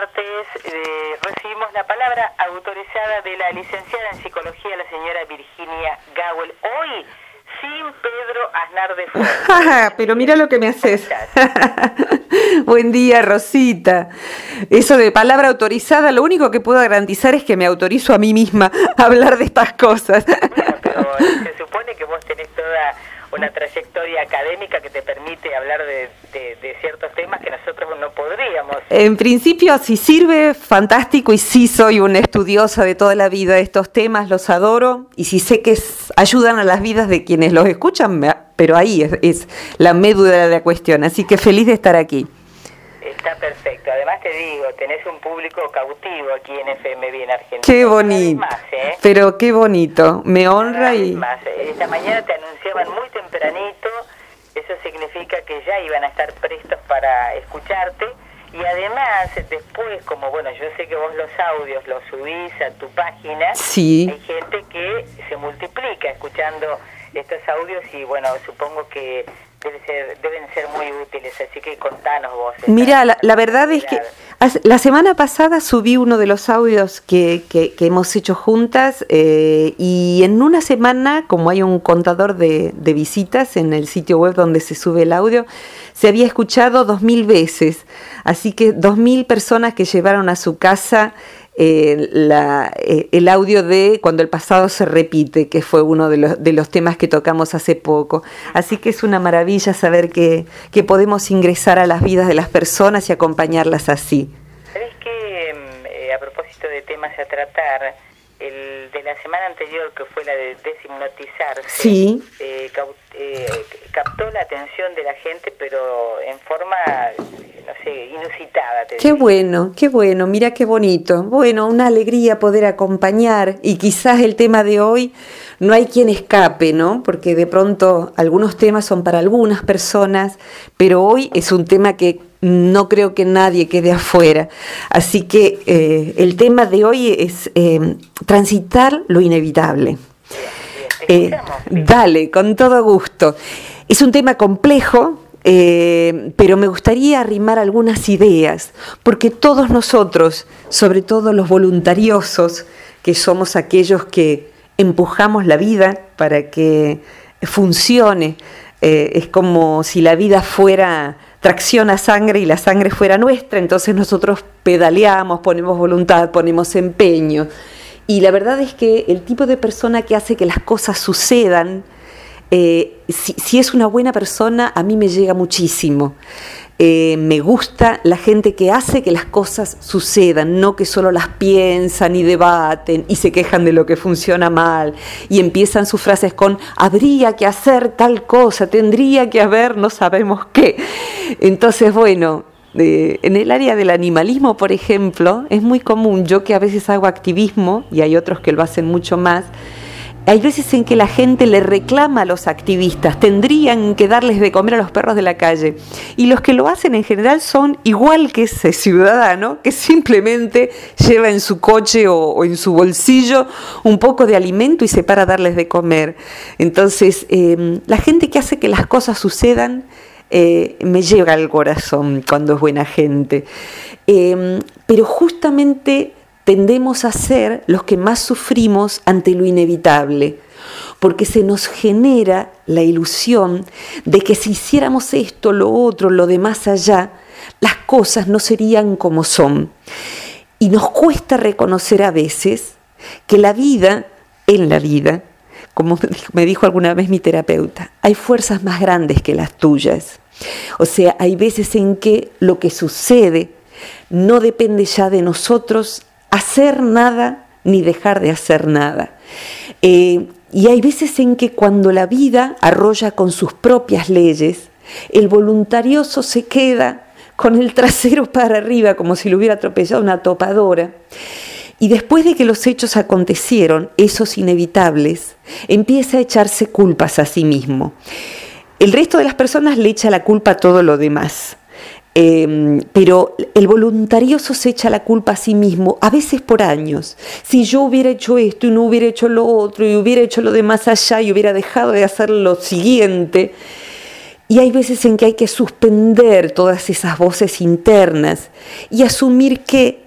martes eh, recibimos la palabra autorizada de la licenciada en psicología, la señora Virginia Gawel. Hoy sin Pedro Aznar de Fuentes. Pero mira lo que me haces. Buen día, Rosita. Eso de palabra autorizada, lo único que puedo garantizar es que me autorizo a mí misma a hablar de estas cosas. Bueno, pero se supone que vos tenés toda una trayectoria académica que te permite hablar de, ciertos temas que nosotros no podríamos. En principio, si sirve, fantástico, y sí soy una estudiosa de toda la vida de estos temas, los adoro, y si sé que ayudan a las vidas de quienes los escuchan, pero ahí es, es la médula de la cuestión, así que feliz de estar aquí. Está perfecto. Además te digo, tenés un público cautivo aquí en FMB en Argentina. Qué bonito. ¿eh? Pero qué bonito. Me honra y... Más. Esta mañana te anunciaban muy tempranito. Eso significa que ya iban a estar prestos para escucharte. Y además, después, como bueno, yo sé que vos los audios los subís a tu página, sí. hay gente que se multiplica escuchando estos audios y bueno, supongo que deben ser muy útiles, así que contanos vos. Mira, la, verdad es que la semana pasada subí uno de los audios que, que, hemos hecho juntas eh, y en una semana, como hay un contador de, de, visitas en el sitio web donde se sube el audio, se había escuchado dos mil veces, así que dos mil personas que llevaron a su casa eh, la, eh, el audio de Cuando el pasado se repite, que fue uno de los, de los temas que tocamos hace poco. Así que es una maravilla saber que, que podemos ingresar a las vidas de las personas y acompañarlas así. ¿Sabes que mm, eh, a propósito de temas a tratar, el de la semana anterior, que fue la de deshipnotizarse, sí. Eh, captó la atención de la gente, pero en forma no sé, inusitada. qué bueno, qué bueno, mira qué bonito. Bueno, una alegría poder acompañar y quizás el tema de hoy no hay quien escape, ¿no? Porque de pronto algunos temas son para algunas personas, pero hoy es un tema que no creo que nadie quede afuera. Así que eh, el tema de hoy es eh, transitar lo inevitable. Eh, dale, con todo gusto. Es un tema complejo, eh, pero me gustaría arrimar algunas ideas, porque todos nosotros, sobre todo los voluntariosos, que somos aquellos que empujamos la vida para que funcione, eh, es como si la vida fuera tracción a sangre y la sangre fuera nuestra, entonces nosotros pedaleamos, ponemos voluntad, ponemos empeño. Y la verdad es que el tipo de persona que hace que las cosas sucedan, eh, si, es una buena persona, a mí me llega muchísimo. Eh, me gusta la gente que hace que las cosas sucedan, no que solo las piensan y debaten y se quejan de lo que funciona mal y empiezan sus frases con habría que hacer tal cosa, tendría que haber, no sabemos qué. Entonces, bueno, eh, en el área del animalismo, por ejemplo, es muy común, yo que a veces hago activismo y hay otros que lo hacen mucho más, hay veces en que la gente le reclama a los activistas, tendrían que darles de comer a los perros de la calle. Y los que lo hacen en general son igual que ese ciudadano que simplemente lleva en su coche o, en su bolsillo un poco de alimento y se para a darles de comer. Entonces, em, la gente que hace que las cosas sucedan eh, me llega al corazón cuando es buena gente. Em, pero justamente tendemos a ser los que más sufrimos ante lo inevitable, porque se nos genera la ilusión de que si hiciéramos esto, lo otro, lo de más allá, las cosas no serían como son. Y nos cuesta reconocer a veces que la vida, en la vida, como me dijo alguna vez mi terapeuta, hay fuerzas más grandes que las tuyas. O sea, hay veces en que lo que sucede no depende ya de nosotros hacer nada ni dejar de hacer nada. Eh, y hay veces en que cuando la vida arrolla con sus propias leyes, el voluntarioso se queda con el trasero para arriba como si lo hubiera atropellado una topadora. Y después de que los hechos acontecieron, esos inevitables, empieza a echarse culpas a sí mismo. El resto de las personas le echa la culpa a todo lo demás. Em, pero el voluntarioso se echa la culpa a sí mismo, a veces por años. Si yo hubiera hecho esto y no hubiera hecho lo otro y hubiera hecho lo de más allá y hubiera dejado de hacer lo siguiente, Y hay veces en que hay que suspender todas esas voces internas y asumir que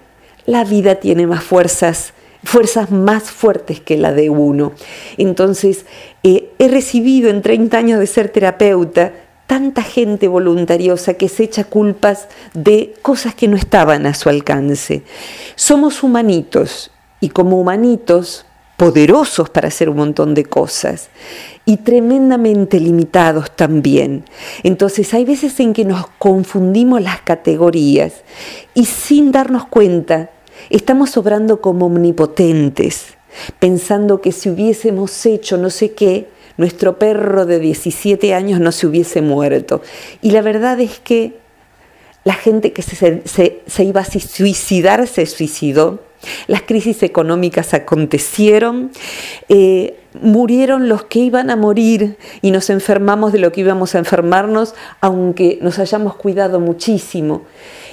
la vida tiene más fuerzas, fuerzas más fuertes que la de uno. Entonces, eh, he recibido en 30 años de ser terapeuta tanta gente voluntariosa que se echa culpas de cosas que no estaban a su alcance. Somos humanitos y como humanitos poderosos para hacer un montón de cosas y tremendamente limitados también. Entonces hay veces en que nos confundimos las categorías y sin darnos cuenta estamos obrando como omnipotentes, pensando que si hubiésemos hecho no sé qué, nuestro perro de 17 años no se hubiese muerto. Y la verdad es que la gente que se, iba a suicidar se suicidó las crisis económicas acontecieron, eh, murieron los que iban a morir y nos enfermamos de lo que íbamos a enfermarnos, aunque nos hayamos cuidado muchísimo.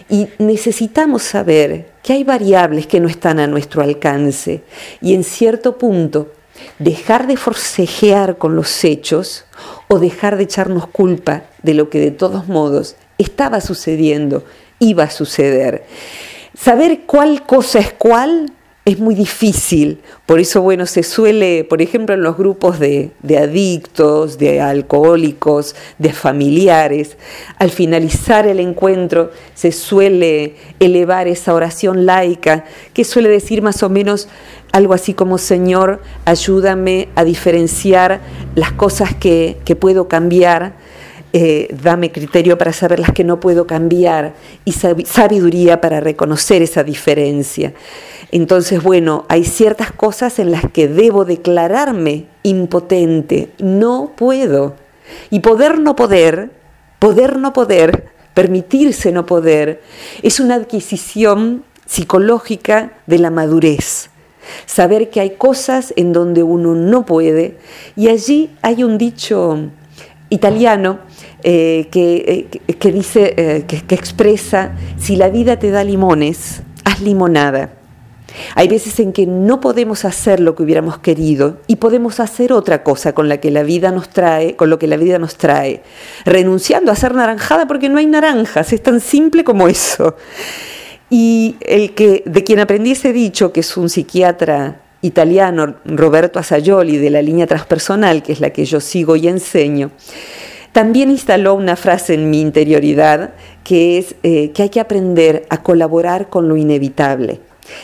Y necesitamos saber que hay variables que no están a nuestro alcance y en cierto punto dejar de forcejear con los hechos o dejar de echarnos culpa de lo que de todos modos estaba sucediendo, iba a suceder. Saber cuál cosa es cuál es muy difícil. Por eso, bueno, se suele, por ejemplo, en los grupos de, adictos, de alcohólicos, de familiares, al finalizar el encuentro se suele elevar esa oración laica que suele decir más o menos algo así como, Señor, ayúdame a diferenciar las cosas que, que puedo cambiar eh, dame criterio para saber las que no puedo cambiar y sabiduría para reconocer esa diferencia. Entonces, bueno, hay ciertas cosas en las que debo declararme impotente, no puedo. Y poder no poder, poder no poder, permitirse no poder, es una adquisición psicológica de la madurez. Saber que hay cosas en donde uno no puede. Y allí hay un dicho italiano eh, que, eh, eh, que, que expresa, si la vida te da limones, haz limonada. Hay veces en que no podemos hacer lo que hubiéramos querido y podemos hacer otra cosa con la que la vida nos trae, con lo que la vida nos trae, renunciando a ser naranjada porque no hay naranjas, es tan simple como eso. Y el que de quien aprendí ese dicho, que es un psiquiatra italiano, Roberto Asayoli, de la línea transpersonal, que es la que yo sigo y enseño, también instaló una frase en mi interioridad que es eh, que hay que aprender a colaborar con lo inevitable.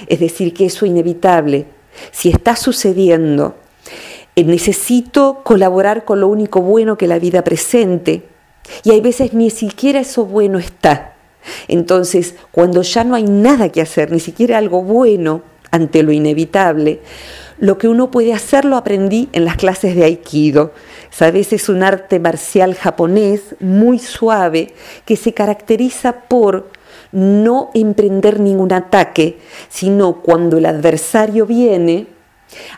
Es decir, que eso inevitable, si está sucediendo, eh, necesito colaborar con lo único bueno que la vida presente y hay veces ni siquiera eso bueno está. Entonces, cuando ya no hay nada que hacer, ni siquiera algo bueno ante lo inevitable, lo que uno puede hacer lo aprendí en las clases de Aikido. Sabes, es un arte marcial japonés muy suave que se caracteriza por no emprender ningún ataque, sino cuando el adversario viene,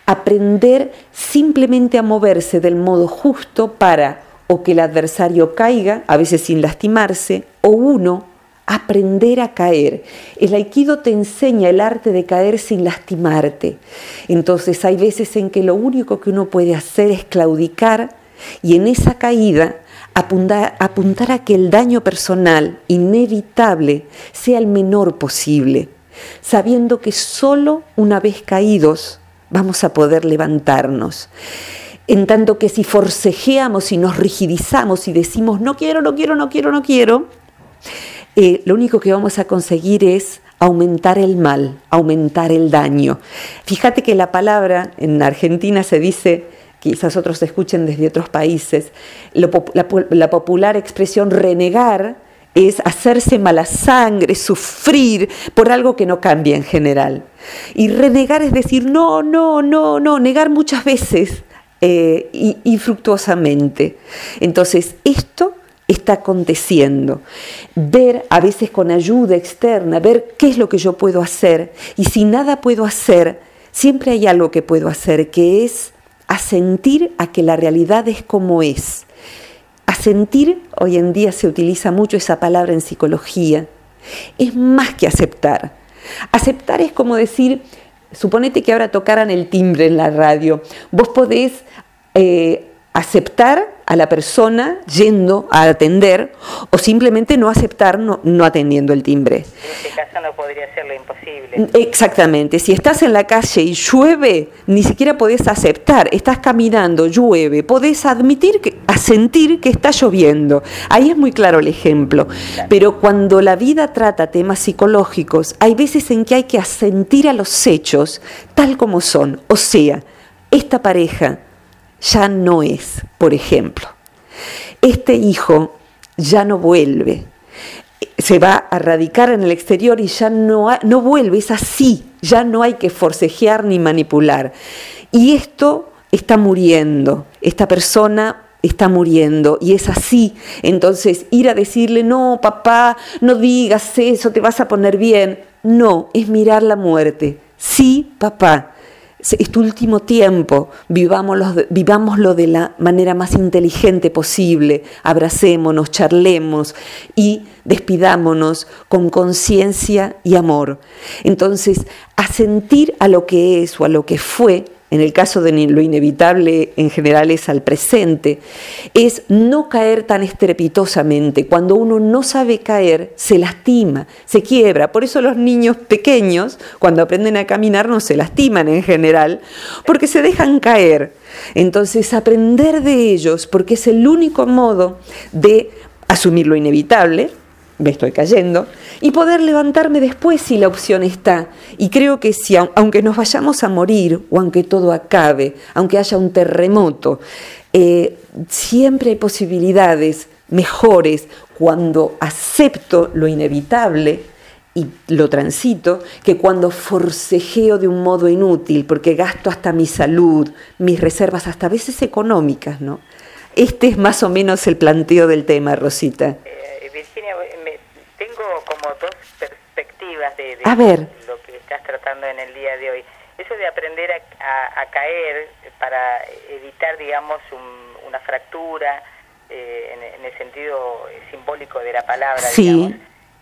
aprender simplemente a moverse del modo justo para o que el adversario caiga, a veces sin lastimarse, o uno aprender a caer. El aikido te enseña el arte de caer sin lastimarte. Entonces hay veces en que lo único que uno puede hacer es claudicar y en esa caída apuntar, a que el daño personal inevitable sea el menor posible, sabiendo que solo una vez caídos vamos a poder levantarnos. En tanto que si forcejeamos y nos rigidizamos y decimos no quiero, no quiero, no quiero, no quiero, eh, lo único que vamos a conseguir es aumentar el mal, aumentar el daño. Fíjate que la palabra en Argentina se dice, quizás otros escuchen desde otros países, la, la popular expresión renegar es hacerse mala sangre, sufrir por algo que no cambia en general. Y renegar es decir, no, no, no, no, negar muchas veces eh, infructuosamente. Entonces, esto está aconteciendo. Ver a veces con ayuda externa, ver qué es lo que yo puedo hacer. Y si nada puedo hacer, siempre hay algo que puedo hacer, que es asentir a que la realidad es como es. Asentir, hoy en día se utiliza mucho esa palabra en psicología, es más que aceptar. Aceptar es como decir, suponete que ahora tocaran el timbre en la radio, vos podés... Eh, aceptar a la persona yendo a atender o simplemente no aceptar no, no atendiendo el timbre. En este caso no podría ser lo imposible. Exactamente, si estás en la calle y llueve, ni siquiera podés aceptar, estás caminando, llueve, podés admitir, que, sentir que está lloviendo. Ahí es muy claro el ejemplo. Pero cuando la vida trata temas psicológicos, hay veces en que hay que asentir a los hechos tal como son. O sea, esta pareja ya no es, por ejemplo. Este hijo ya no vuelve, se va a radicar en el exterior y ya no, no vuelve, es así, ya no hay que forcejear ni manipular. Y esto está muriendo, esta persona está muriendo y es así. Entonces, ir a decirle, no, papá, no digas eso, te vas a poner bien. No, es mirar la muerte. Sí, papá, este último tiempo, vivámoslo, vivámoslo de la manera más inteligente posible, abracémonos, charlemos y despidámonos con conciencia y amor. Entonces, asentir a lo que es o a lo que fue en el caso de lo inevitable en general es al presente, es no caer tan estrepitosamente. Cuando uno no sabe caer, se lastima, se quiebra. Por eso los niños pequeños, cuando aprenden a caminar, no se lastiman en general, porque se dejan caer. Entonces, aprender de ellos, porque es el único modo de asumir lo inevitable, me estoy cayendo, y poder levantarme después si la opción está. Y creo que si, aunque nos vayamos a morir, o aunque todo acabe, aunque haya un terremoto, eh, siempre hay posibilidades mejores cuando acepto lo inevitable y lo transito, que cuando forcejeo de un modo inútil, porque gasto hasta mi salud, mis reservas, hasta a veces económicas, ¿no? Este es más o menos el planteo del tema, Rosita. De, lo que estás tratando en el día de hoy. Eso de aprender a, caer para evitar, digamos, una fractura eh, en, el sentido simbólico de la palabra, sí.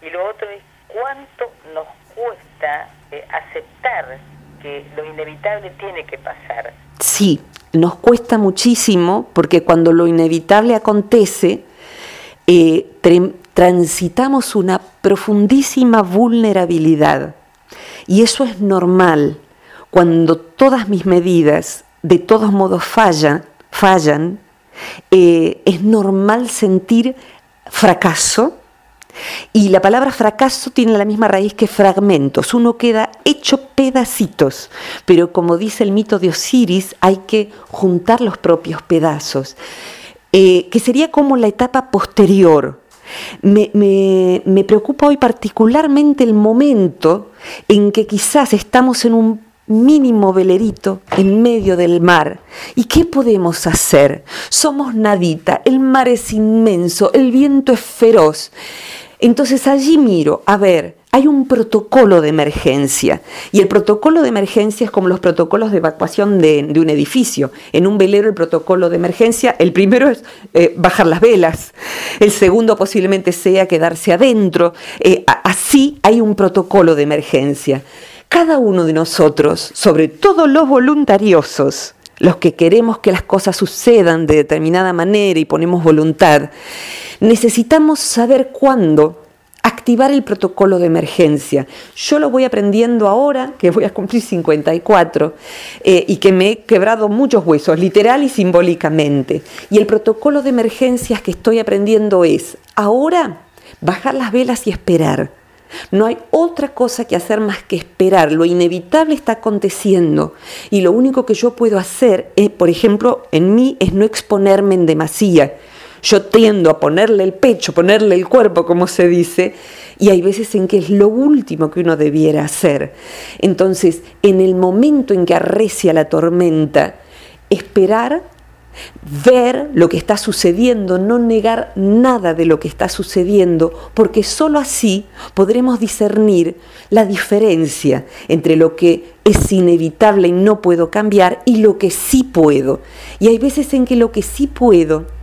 Y lo otro es cuánto nos cuesta eh, aceptar que lo inevitable tiene que pasar. Sí, nos cuesta muchísimo porque cuando lo inevitable acontece, eh, transitamos una profundísima vulnerabilidad. Y eso es normal. Cuando todas mis medidas de todos modos fallan, fallan eh, es normal sentir fracaso. Y la palabra fracaso tiene la misma raíz que fragmentos. Uno queda hecho pedacitos. Pero como dice el mito de Osiris, hay que juntar los propios pedazos. Eh, que sería como la etapa posterior me, preocupa hoy particularmente el momento en que quizás estamos en un mínimo velerito en medio del mar. ¿Y qué podemos hacer? Somos nadita, el mar es inmenso, el viento es feroz. Entonces allí miro, a ver, hay un protocolo de emergencia. Y el protocolo de emergencia es como los protocolos de evacuación de, un edificio. En un velero el protocolo de emergencia, el primero es eh, bajar las velas, el segundo posiblemente sea quedarse adentro. Eh, así hay un protocolo de emergencia. Cada uno de nosotros, sobre todo los voluntariosos, los que queremos que las cosas sucedan de determinada manera y ponemos voluntad, necesitamos saber cuándo activar el protocolo de emergencia. Yo lo voy aprendiendo ahora, que voy a cumplir 54, eh, y que me he quebrado muchos huesos, literal y simbólicamente. Y el protocolo de emergencias que estoy aprendiendo es, ahora, bajar las velas y esperar. No hay otra cosa que hacer más que esperar. Lo inevitable está aconteciendo y lo único que yo puedo hacer, es, por ejemplo, en mí es no exponerme en demasía yo tiendo a ponerle el pecho, ponerle el cuerpo, como se dice, y hay veces en que es lo último que uno debiera hacer. Entonces, en el momento en que arrecia la tormenta, esperar, ver lo que está sucediendo, no negar nada de lo que está sucediendo, porque sólo así podremos discernir la diferencia entre lo que es inevitable y no puedo cambiar y lo que sí puedo. Y hay veces en que lo que sí puedo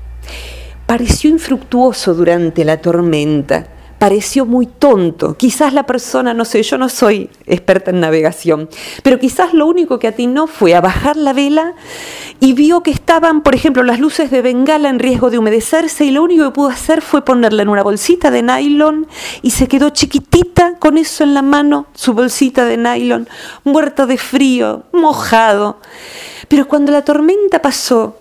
pareció infructuoso durante la tormenta, pareció muy tonto. Quizás la persona, no sé, yo no soy experta en navegación, pero quizás lo único que atinó fue a bajar la vela y vio que estaban, por ejemplo, las luces de bengala en riesgo de humedecerse y lo único que pudo hacer fue ponerla en una bolsita de nylon y se quedó chiquitita con eso en la mano, su bolsita de nylon, muerto de frío, mojado. Pero cuando la tormenta pasó,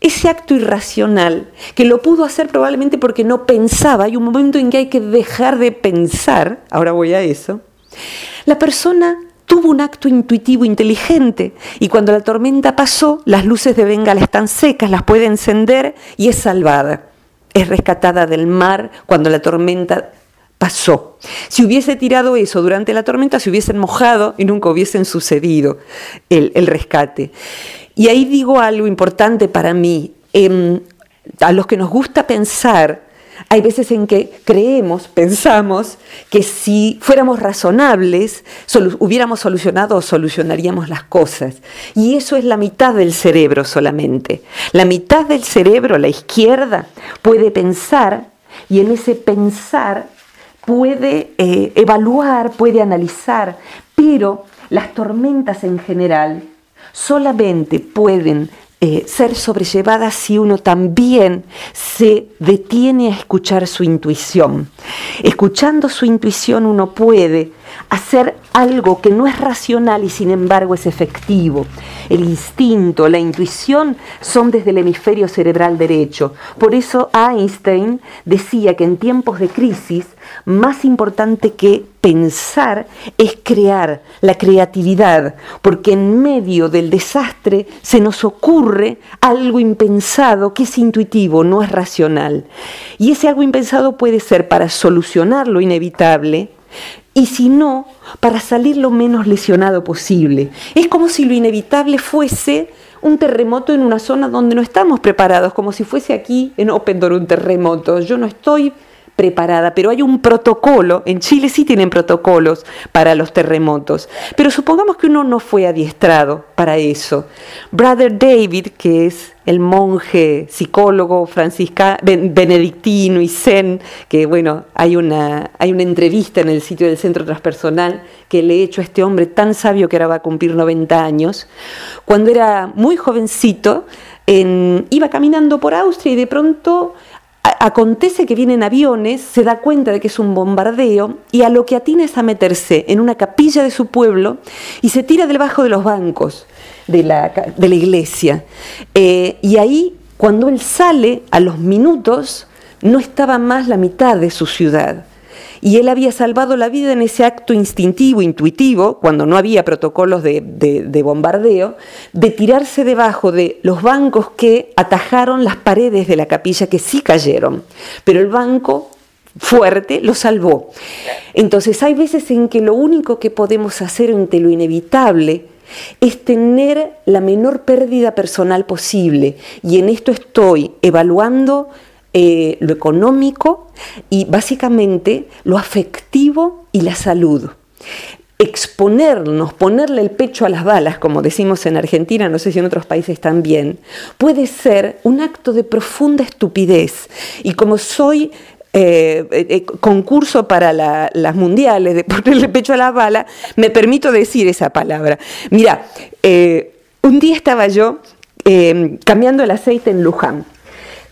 ese acto irracional, que lo pudo hacer probablemente porque no pensaba, hay un momento en que hay que dejar de pensar, ahora voy a eso, la persona tuvo un acto intuitivo inteligente y cuando la tormenta pasó, las luces de Bengala están secas, las puede encender y es salvada. Es rescatada del mar cuando la tormenta pasó. Si hubiese tirado eso durante la tormenta, se hubiesen mojado y nunca hubiesen sucedido el, el rescate. Y ahí digo algo importante para mí. Em, a los que nos gusta pensar, hay veces en que creemos, pensamos, que si fuéramos razonables, hubiéramos solucionado o solucionaríamos las cosas. Y eso es la mitad del cerebro solamente. La mitad del cerebro, la izquierda, puede pensar y en ese pensar puede eh, evaluar, puede analizar, pero las tormentas en general solamente pueden eh, ser sobrellevadas si uno también se detiene a escuchar su intuición. Escuchando su intuición uno puede hacer algo que no es racional y sin embargo es efectivo. El instinto, la intuición son desde el hemisferio cerebral derecho. Por eso Einstein decía que en tiempos de crisis, más importante que pensar es crear la creatividad, porque en medio del desastre se nos ocurre algo impensado que es intuitivo, no es racional. Y ese algo impensado puede ser para solucionar lo inevitable, y si no, para salir lo menos lesionado posible. Es como si lo inevitable fuese un terremoto en una zona donde no estamos preparados, como si fuese aquí en Open Door un terremoto. Yo no estoy preparada, pero hay un protocolo, en Chile sí tienen protocolos para los terremotos, pero supongamos que uno no fue adiestrado para eso. Brother David, que es el monje psicólogo franciscano, benedictino y zen, que bueno, hay una, hay una entrevista en el sitio del Centro Transpersonal que le he hecho a este hombre tan sabio que ahora va a cumplir 90 años, cuando era muy jovencito, iba caminando por Austria y de pronto acontece que vienen aviones, se da cuenta de que es un bombardeo y a lo que atina es a meterse en una capilla de su pueblo y se tira debajo de los bancos de la, iglesia. Eh, y ahí, cuando él sale, a los minutos, no estaba más la mitad de su ciudad y él había salvado la vida en ese acto instintivo, intuitivo, cuando no había protocolos de, bombardeo, de tirarse debajo de los bancos que atajaron las paredes de la capilla que sí cayeron, pero el banco fuerte lo salvó. Entonces hay veces en que lo único que podemos hacer ante lo inevitable es tener la menor pérdida personal posible. Y en esto estoy evaluando eh, lo económico y básicamente lo afectivo y la salud. Exponernos, ponerle el pecho a las balas, como decimos en Argentina, no sé si en otros países también, puede ser un acto de profunda estupidez. Y como soy eh, eh, concurso para las mundiales de ponerle pecho a la bala, me permito decir esa palabra. Mira, un día estaba yo cambiando el aceite en Luján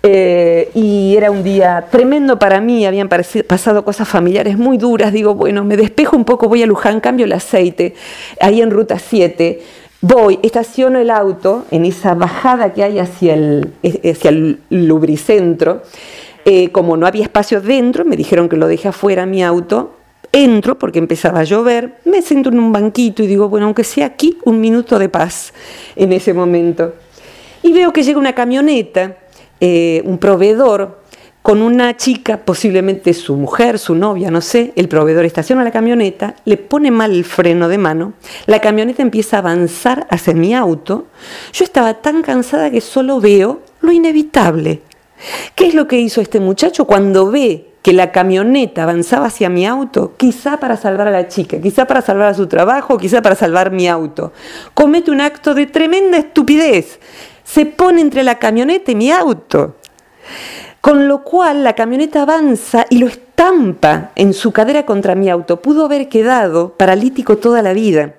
eh, y era un día tremendo para mí, habían pasado cosas familiares muy duras. Digo, bueno, me despejo un poco, voy a Luján, cambio el aceite, ahí en ruta 7. Voy, estaciono el auto en esa bajada que hay hacia el, hacia el lubricentro. Eh, como no había espacio dentro, me dijeron que lo dejé afuera mi auto. Entro porque empezaba a llover, me siento en un banquito y digo, bueno, aunque sea aquí, un minuto de paz en ese momento. Y veo que llega una camioneta eh, un proveedor con una chica, posiblemente su mujer, su novia, no sé, el proveedor estaciona la camioneta, le pone mal el freno de mano, la camioneta empieza a avanzar hacia mi auto, yo estaba tan cansada que solo veo lo inevitable. ¿Qué es lo que hizo este muchacho cuando ve que la camioneta avanzaba hacia mi auto, quizá para salvar a la chica, quizá para salvar a su trabajo, quizá para salvar mi auto? Comete un acto de tremenda estupidez se pone entre la camioneta y mi auto. Con lo cual la camioneta avanza y lo estampa en su cadera contra mi auto. Pudo haber quedado paralítico toda la vida.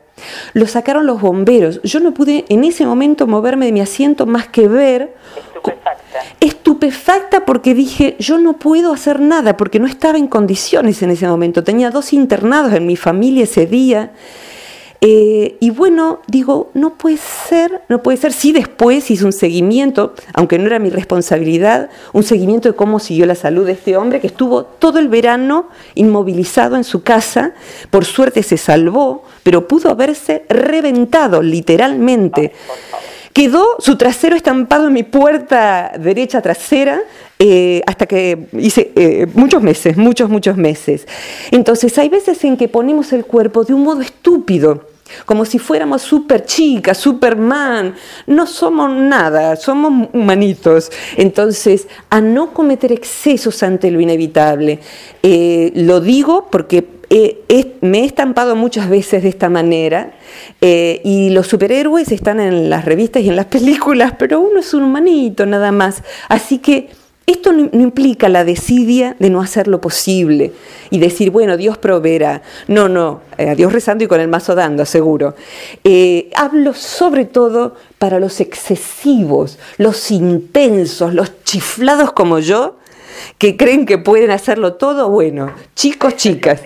Lo sacaron los bomberos. Yo no pude en ese momento moverme de mi asiento más que ver. Estupefacta. Estupefacta porque dije, yo no puedo hacer nada porque no estaba en condiciones en ese momento. Tenía dos internados en mi familia ese día. Eh, y bueno, digo, no puede ser, no puede ser. Sí, después hice un seguimiento, aunque no era mi responsabilidad, un seguimiento de cómo siguió la salud de este hombre que estuvo todo el verano inmovilizado en su casa. Por suerte se salvó, pero pudo haberse reventado literalmente. Quedó su trasero estampado en mi puerta derecha trasera eh, hasta que hice eh, muchos meses, muchos, muchos meses. Entonces hay veces en que ponemos el cuerpo de un modo estúpido como si fuéramos super chicas, Superman. No somos nada, somos humanitos. Entonces, a no cometer excesos ante lo inevitable. Eh, lo digo porque me he estampado muchas veces de esta manera eh, y los superhéroes están en las revistas y en las películas, pero uno es un humanito nada más. Así que esto no, implica la desidia de no hacer lo posible y decir, bueno, Dios proveerá. No, no, eh, a Dios rezando y con el mazo dando, seguro. Eh, hablo sobre todo para los excesivos, los intensos, los chiflados como yo, que creen que pueden hacerlo todo, bueno, chicos, chicas.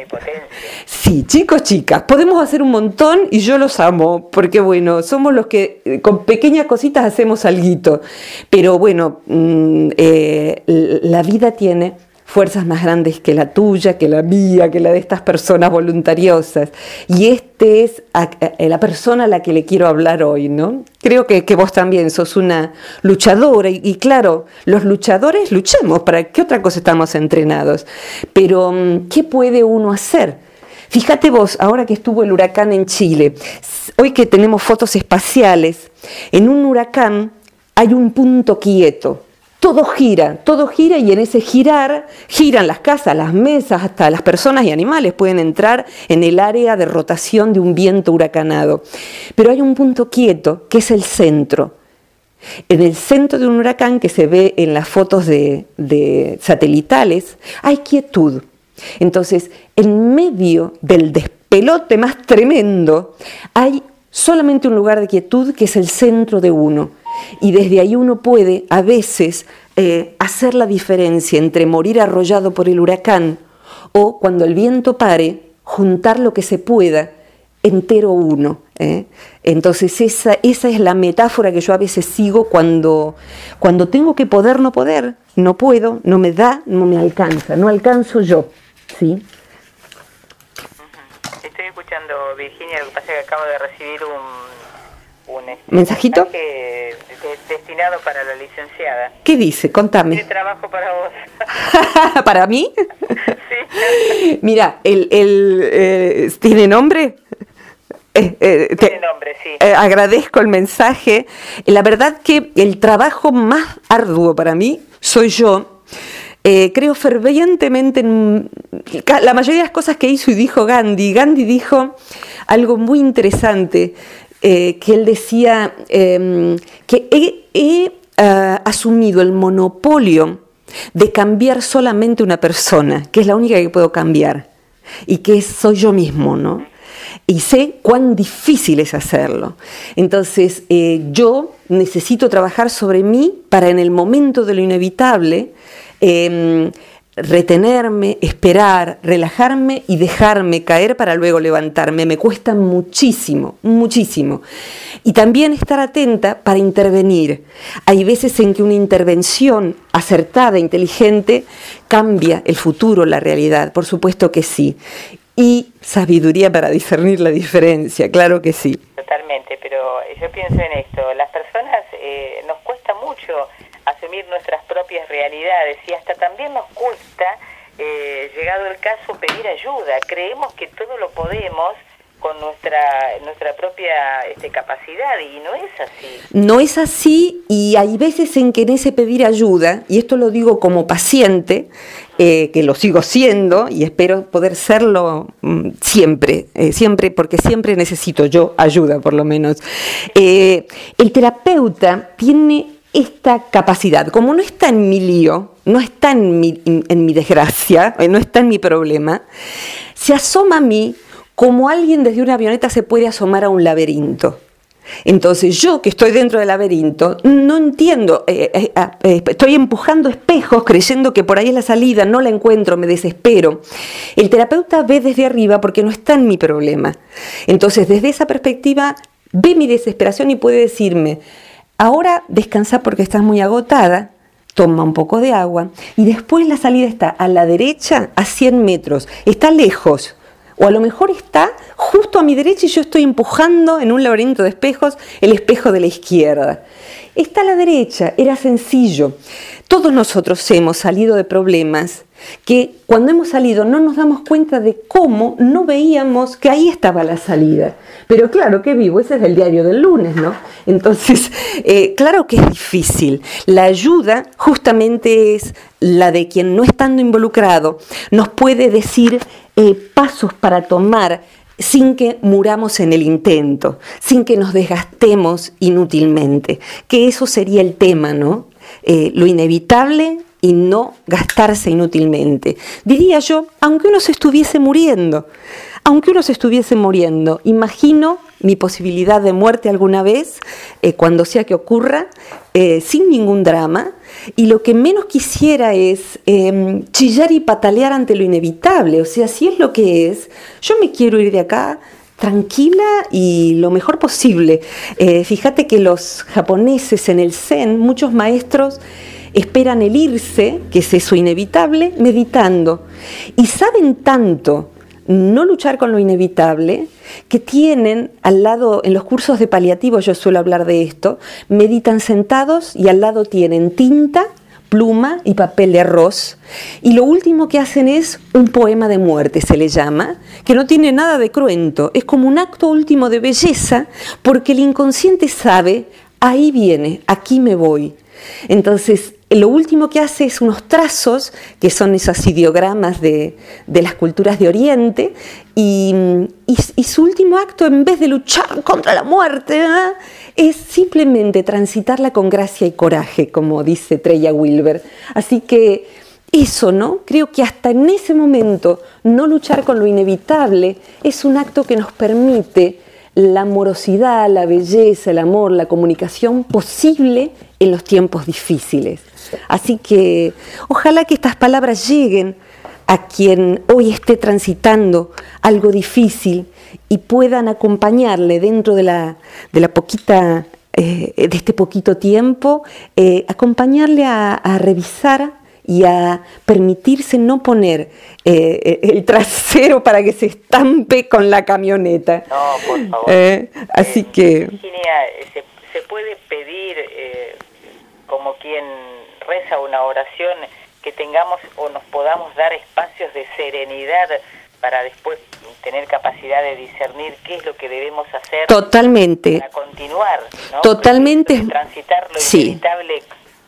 Sí, chicos, chicas, podemos hacer un montón y yo los amo, porque bueno, somos los que eh, con pequeñas cositas hacemos algo. Pero bueno, mm, eh, la vida tiene fuerzas más grandes que la tuya, que la mía, que la de estas personas voluntariosas. Y este es la persona a la que le quiero hablar hoy, ¿no? Creo que, vos también sos una luchadora y, claro, los luchadores luchemos, ¿para qué otra cosa estamos entrenados? Pero, mm, ¿qué puede uno hacer? Fíjate vos, ahora que estuvo el huracán en Chile, hoy que tenemos fotos espaciales, en un huracán hay un punto quieto todo gira, todo gira y en ese girar giran las casas, las mesas, hasta las personas y animales pueden entrar en el área de rotación de un viento huracanado. Pero hay un punto quieto que es el centro. En el centro de un huracán que se ve en las fotos de, satelitales hay quietud. Entonces, en medio del despelote más tremendo hay solamente un lugar de quietud que es el centro de uno. Y desde ahí uno puede a veces eh, hacer la diferencia entre morir arrollado por el huracán o cuando el viento pare, juntar lo que se pueda entero uno. ¿eh? Entonces esa, esa es la metáfora que yo a veces sigo cuando, cuando tengo que poder no poder, no puedo, no me da, no me alcanza, no alcanzo yo. ¿sí? Estoy escuchando, Virginia, lo que pasa es que acabo de recibir un un este, mensajito destinado para la licenciada. ¿Qué dice? Contame. Tiene trabajo para vos. ¿Para mí? sí. Mira, el, el eh, ¿tiene nombre? Eh, eh, tiene nombre, sí. agradezco el mensaje. La verdad que el trabajo más arduo para mí soy yo. creo fervientemente en la mayoría de las cosas que hizo y dijo Gandhi. Gandhi dijo algo muy interesante. Eh, que él decía em, que he, ah, asumido el monopolio de cambiar solamente una persona, que es la única que puedo cambiar, y que soy yo mismo, ¿no? Y sé cuán difícil es hacerlo. Entonces, eh, yo necesito trabajar sobre mí para en el momento de lo inevitable em, retenerme, esperar, relajarme y dejarme caer para luego levantarme. Me cuesta muchísimo, muchísimo. Y también estar atenta para intervenir. Hay veces en que una intervención acertada, inteligente, cambia el futuro, la realidad. Por supuesto que sí. Y sabiduría para discernir la diferencia, claro que sí. Totalmente, pero yo pienso en esto. Las personas eh, nos cuesta mucho asumir nuestras realidades y hasta también nos cuesta, eh, llegado el caso, pedir ayuda. Creemos que todo lo podemos con nuestra nuestra propia este, capacidad y no es así. No es así y hay veces en que en ese pedir ayuda, y esto lo digo como paciente, eh, que lo sigo siendo y espero poder serlo mm, siempre, eh, siempre, porque siempre necesito yo ayuda por lo menos. el terapeuta tiene esta capacidad, como no está en mi lío, no está en mi, desgracia, eh, no está en mi problema, se asoma a mí como alguien desde una avioneta se puede asomar a un laberinto. Entonces yo que estoy dentro del laberinto, no entiendo, eh, eh, estoy empujando espejos creyendo que por ahí es la salida, no la encuentro, me desespero. El terapeuta ve desde arriba porque no está en mi problema. Entonces desde esa perspectiva ve mi desesperación y puede decirme, ahora descansa porque estás muy agotada, toma un poco de agua y después la salida está a la derecha a 100 metros, está lejos, o a lo mejor está justo a mi derecha y yo estoy empujando en un laberinto de espejos el espejo de la izquierda. Está a la derecha, era sencillo. Todos nosotros hemos salido de problemas que cuando hemos salido no nos damos cuenta de cómo no veíamos que ahí estaba la salida. Pero claro que vivo, ese es el diario del lunes, ¿no? Entonces, eh, claro que es difícil. La ayuda justamente es la de quien no estando involucrado nos puede decir eh, pasos para tomar sin que muramos en el intento, sin que nos desgastemos inútilmente, que eso sería el tema, ¿no? Eh, lo inevitable y no gastarse inútilmente. Diría yo, aunque uno se estuviese muriendo, aunque uno se estuviese muriendo, imagino mi posibilidad de muerte alguna vez, eh, cuando sea que ocurra, sin ningún drama, y lo que menos quisiera es em, chillar y patalear ante lo inevitable. O sea, si es lo que es, yo me quiero ir de acá tranquila y lo mejor posible. Eh, fíjate que los japoneses en el Zen, muchos maestros esperan el irse, que es eso inevitable, meditando. Y saben tanto no luchar con lo inevitable, que tienen al lado, en los cursos de paliativo yo suelo hablar de esto, meditan sentados y al lado tienen tinta, pluma y papel de arroz. Y lo último que hacen es un poema de muerte, se le llama, que no tiene nada de cruento, es como un acto último de belleza, porque el inconsciente sabe, ahí viene, aquí me voy. Entonces, lo último que hace es unos trazos, que son esos ideogramas de, las culturas de Oriente, y, su último acto, en vez de luchar contra la muerte, es simplemente transitarla con gracia y coraje, como dice Treya Wilber. Así que eso, ¿no? Creo que hasta en ese momento no luchar con lo inevitable es un acto que nos permite la amorosidad, la belleza, el amor, la comunicación posible en los tiempos difíciles. Así que ojalá que estas palabras lleguen a quien hoy esté transitando algo difícil y puedan acompañarle dentro de la, de la poquita, eh, de este poquito tiempo, eh, acompañarle a, revisar y a permitirse no poner eh, el trasero para que se estampe con la camioneta. No, por favor. así que... Virginia, se, se puede pedir como quien reza una oración, que tengamos o nos podamos dar espacios de serenidad para después tener capacidad de discernir qué es lo que debemos hacer totalmente. para continuar totalmente. Transitar lo inevitable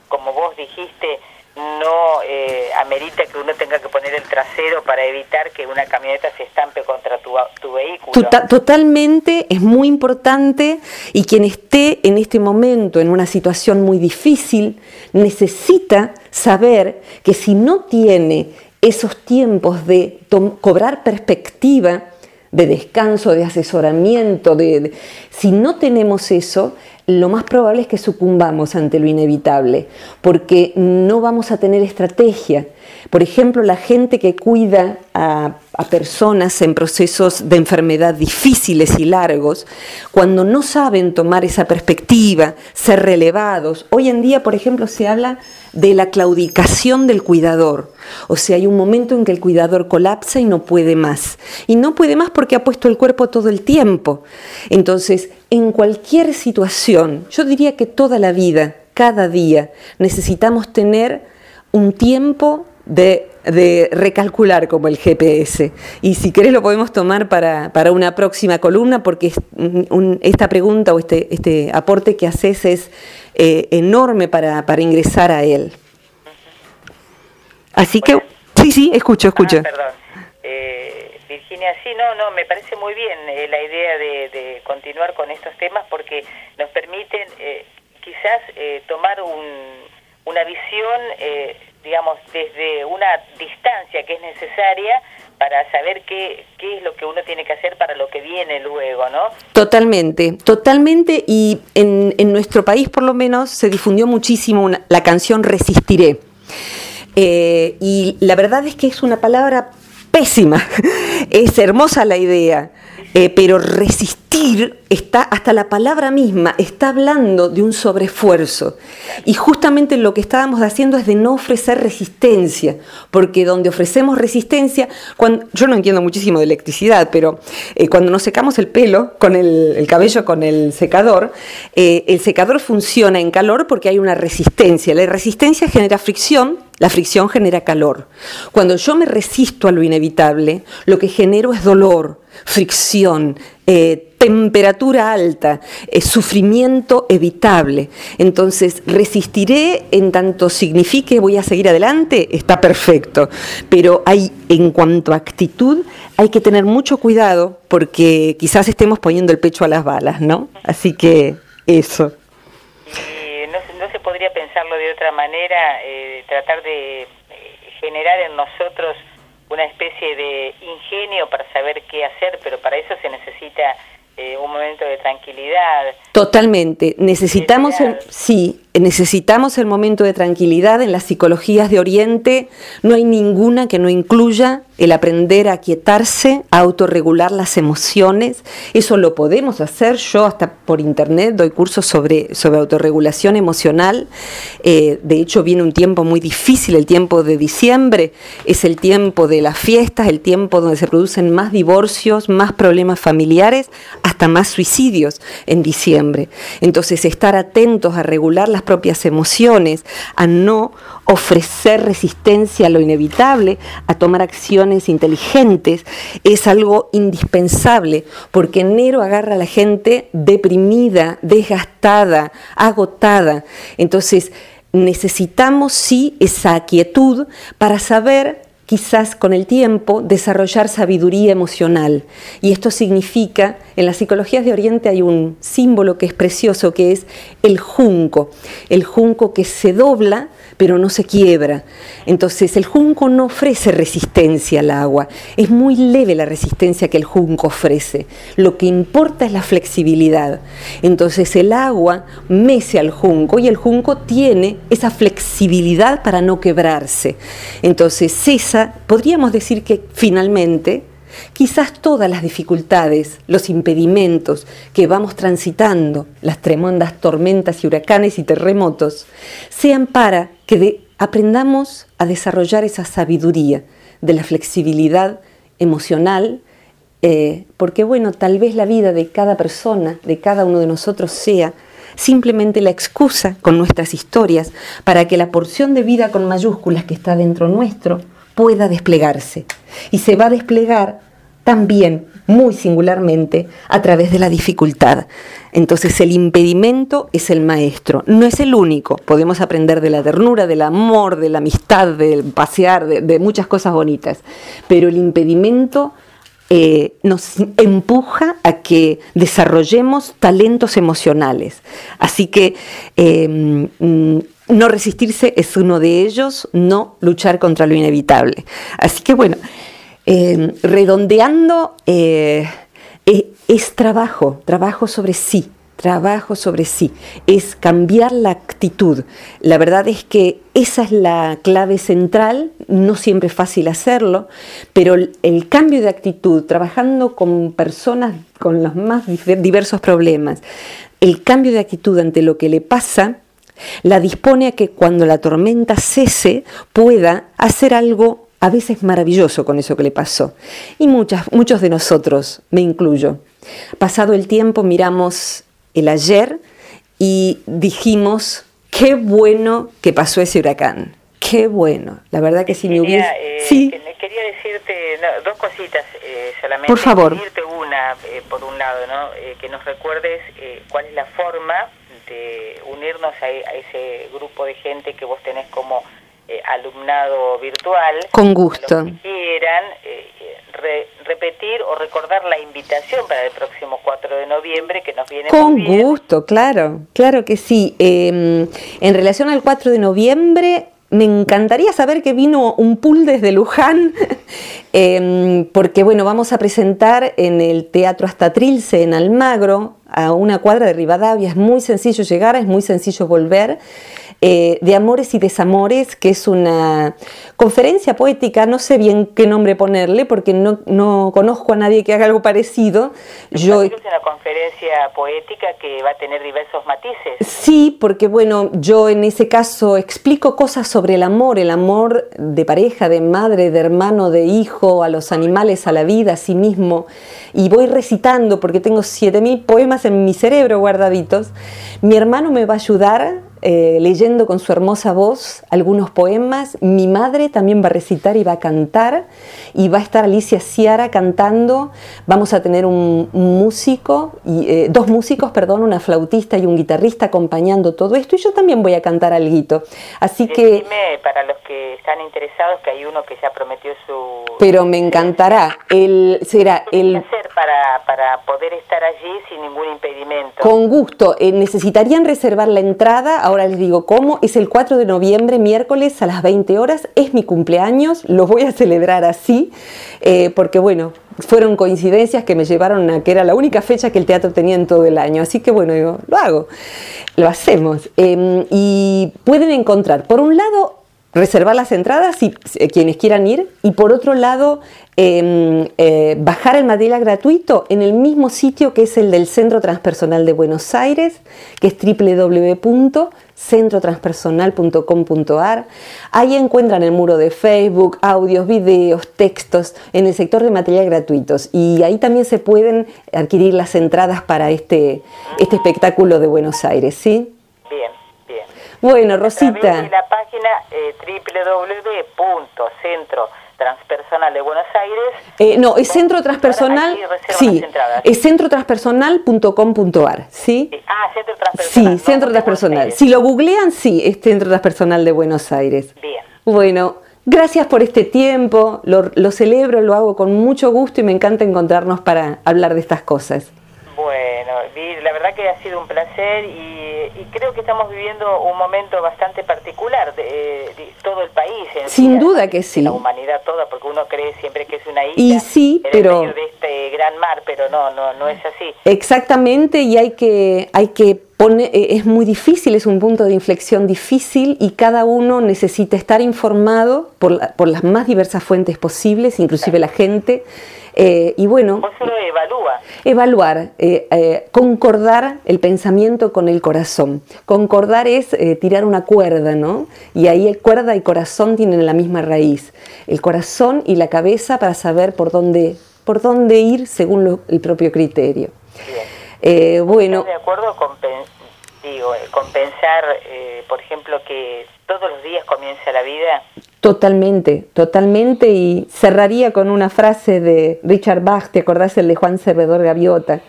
como vos dijiste no eh, amerita que uno tenga que poner el trasero para evitar que una camioneta se estampe contra tu, vehículo. totalmente, es muy importante y quien esté en este momento en una situación muy difícil necesita saber que si no tiene esos tiempos de cobrar perspectiva, de descanso, de asesoramiento, de, si no tenemos eso, lo más probable es que sucumbamos ante lo inevitable, porque no vamos a tener estrategia. Por ejemplo, la gente que cuida a, personas en procesos de enfermedad difíciles y largos, cuando no saben tomar esa perspectiva, ser relevados. Hoy en día, por ejemplo, se habla de la claudicación del cuidador. O sea, hay un momento en que el cuidador colapsa y no puede más. Y no puede más porque ha puesto el cuerpo todo el tiempo. Entonces, en cualquier situación, yo diría que toda la vida, cada día, necesitamos tener un tiempo de, recalcular como el GPS. Y si querés lo podemos tomar para, una próxima columna porque esta pregunta o este, este aporte que haces es eh, enorme para, ingresar a él. Así que, sí, sí, escucho, escucho. Ah, perdón. Eh, Virginia, sí, no, no, me parece muy bien eh, la idea de, continuar con estos temas porque nos permiten quizás tomar una visión, digamos, desde una distancia que es necesaria para saber qué, qué es lo que uno tiene que hacer para lo que viene luego, ¿no? Totalmente, totalmente, y en, en nuestro país por lo menos se difundió muchísimo la canción Resistiré. Eh, y la verdad es que es una palabra pésima, es hermosa la idea, eh, pero resistir está, hasta la palabra misma, está hablando de un sobreesfuerzo. Y justamente lo que estábamos haciendo es de no ofrecer resistencia, porque donde ofrecemos resistencia, cuando, yo no entiendo muchísimo de electricidad, pero eh, cuando nos secamos el pelo, con el, cabello con el secador, eh, el secador funciona en calor porque hay una resistencia. La resistencia genera fricción, la fricción genera calor. Cuando yo me resisto a lo inevitable, lo que genero es dolor, fricción, eh, temperatura alta, eh, sufrimiento evitable. Entonces, resistiré en tanto signifique voy a seguir adelante, está perfecto. Pero hay, en cuanto a actitud, hay que tener mucho cuidado porque quizás estemos poniendo el pecho a las balas, ¿no? Así que eso. no, se podría pensarlo de otra manera, eh, tratar de generar en nosotros una especie de ingenio para saber qué hacer, pero para eso se necesita eh, un momento de tranquilidad. Totalmente. Necesitamos, el, sí, necesitamos el momento de tranquilidad. En las psicologías de Oriente no hay ninguna que no incluya el aprender a quietarse, a autorregular las emociones. Eso lo podemos hacer. Yo hasta por internet doy cursos sobre, sobre autorregulación emocional. Eh, de hecho, viene un tiempo muy difícil, el tiempo de diciembre. Es el tiempo de las fiestas, el tiempo donde se producen más divorcios, más problemas familiares, hasta más suicidios en diciembre. Entonces, estar atentos a regular las propias emociones, a no ofrecer resistencia a lo inevitable, a tomar acciones inteligentes, es algo indispensable, porque enero agarra a la gente deprimida, desgastada, agotada. Entonces, necesitamos sí esa quietud para saber quizás con el tiempo desarrollar sabiduría emocional. Y esto significa, en las psicologías de Oriente hay un símbolo que es precioso, que es el junco, el junco que se dobla pero no se quiebra. Entonces el junco no ofrece resistencia al agua, es muy leve la resistencia que el junco ofrece. Lo que importa es la flexibilidad. Entonces el agua mece al junco y el junco tiene esa flexibilidad para no quebrarse. Entonces esa, podríamos decir que finalmente Quizás todas las dificultades, los impedimentos que vamos transitando, las tremendas tormentas y huracanes y terremotos, sean para que aprendamos a desarrollar esa sabiduría de la flexibilidad emocional, eh, porque bueno, tal vez la vida de cada persona, de cada uno de nosotros sea simplemente la excusa con nuestras historias para que la porción de vida con mayúsculas que está dentro nuestro pueda desplegarse. Y se va a desplegar también, muy singularmente, a través de la dificultad. Entonces el impedimento es el maestro, no es el único. Podemos aprender de la ternura, del amor, de la amistad, del pasear, de, muchas cosas bonitas, pero el impedimento... Eh, nos empuja a que desarrollemos talentos emocionales. Así que em, mm, no resistirse es uno de ellos, no luchar contra lo inevitable. Así que bueno, em, redondeando, eh, e, es, trabajo, trabajo sobre sí, trabajo sobre sí, es cambiar la actitud. La verdad es que esa es la clave central, no siempre es fácil hacerlo, pero el, cambio de actitud, trabajando con personas con los más diversos problemas, el cambio de actitud ante lo que le pasa, la dispone a que cuando la tormenta cese pueda hacer algo a veces maravilloso con eso que le pasó. Y muchas, muchos de nosotros, me incluyo, pasado el tiempo miramos el ayer y dijimos, qué bueno que pasó ese huracán. Qué bueno, la verdad que si me hubiese... Eh, sí. Quería decirte dos cositas eh, solamente. Por favor. Decirte una, eh, por un lado, ¿no? que nos recuerdes cuál es la forma de unirnos a, ese grupo de gente que vos tenés como eh, alumnado virtual. Con gusto. que quieran eh, repetir o recordar la invitación para el próximo 4 de noviembre que nos viene Con muy bien. gusto, claro, claro que sí. Eh, en relación al 4 de noviembre, me encantaría saber que vino un pool desde Luján, eh, porque bueno, vamos a presentar en el Teatro Hasta Trilce en Almagro, a una cuadra de Rivadavia. Es muy sencillo llegar, es muy sencillo volver. Eh, de Amores y Desamores, que es una conferencia poética, no sé bien qué nombre ponerle, porque no, no conozco a nadie que haga algo parecido. Yo, es una conferencia poética que va a tener diversos matices. Sí, porque bueno, yo en ese caso explico cosas sobre el amor, el amor de pareja, de madre, de hermano, de hijo, a los animales, a la vida, a sí mismo, y voy recitando, porque tengo 7.000 poemas en mi cerebro guardaditos. Mi hermano me va a ayudar eh, leyendo con su hermosa voz algunos poemas. Mi madre también va a recitar y va a cantar. Y va a estar Alicia Ciara cantando. Vamos a tener un, un músico, y, eh, dos músicos, perdón, una flautista y un guitarrista acompañando todo esto. Y yo también voy a cantar algo. Así Decime, que... para los que están interesados, que hay uno que ya prometió su... Pero me encantará. El, será el... hacer para, para poder estar allí sin ningún impedimento? Con gusto. Eh, necesitarían reservar la entrada ahora les digo cómo, es el 4 de noviembre, miércoles a las 20 horas, es mi cumpleaños, lo voy a celebrar así, eh, porque bueno, fueron coincidencias que me llevaron a que era la única fecha que el teatro tenía en todo el año, así que bueno, digo, lo hago, lo hacemos. Eh, y pueden encontrar, por un lado, reservar las entradas si, si, quienes quieran ir y por otro lado eh, eh, bajar el material gratuito en el mismo sitio que es el del Centro Transpersonal de Buenos Aires que es www.centrotranspersonal.com.ar ahí encuentran el muro de Facebook audios, videos, textos en el sector de material gratuitos y ahí también se pueden adquirir las entradas para este, este espectáculo de Buenos Aires ¿sí? Bien. Bueno, Rosita. la página eh, www.centrotranspersonal de Buenos Aires. Eh, no, es centro transpersonal. Sí, es centrotranspersonal.com.ar, ¿sí? Ah, centro transpersonal. Sí, centro transpersonal. Si lo googlean, sí, es centro transpersonal de Buenos Aires. Bien. Bueno, gracias por este tiempo. Lo, lo celebro, lo hago con mucho gusto y me encanta encontrarnos para hablar de estas cosas. Bueno, la verdad que ha sido un placer y, y creo que estamos viviendo un momento bastante particular de, de todo el país. En Sin sí, duda que sí. La humanidad toda, porque uno cree siempre que es una isla y sí, en pero, el medio de este gran mar, pero no, no, no es así. Exactamente, y hay que, hay que poner, es muy difícil, es un punto de inflexión difícil y cada uno necesita estar informado por, la, por las más diversas fuentes posibles, inclusive la gente. Eh, y bueno, solo evalúa. evaluar, eh, eh, concordar el pensamiento con el corazón. Concordar es eh, tirar una cuerda, ¿no? Y ahí cuerda y corazón tienen la misma raíz. El corazón y la cabeza para saber por dónde, por dónde ir según lo, el propio criterio. Bien. bueno. ¿Estás de acuerdo con, digo, con pensar, por ejemplo, que todos los días comienza la vida? Totalmente, totalmente, y cerraría con una frase de Richard Bach, ¿te acordás el de Juan Servidor Gaviota?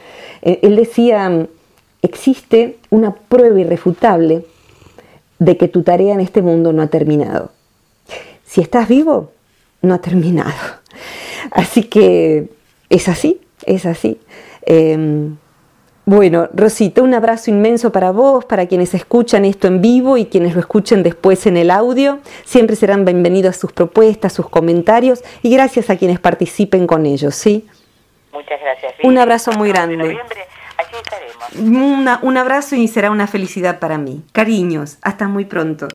Él decía, existe una prueba irrefutable de que tu tarea en este mundo no ha terminado. Si estás vivo, no ha terminado. Así que es así, es así. Eh, bueno, Rosita, un abrazo inmenso para vos, para quienes escuchan esto en vivo y quienes lo escuchen después en el audio. Siempre serán bienvenidos sus propuestas, sus comentarios y gracias a quienes participen con ellos, ¿sí? Muchas gracias. Un abrazo muy grande. Una, un abrazo y será una felicidad para mí. Cariños, hasta muy pronto.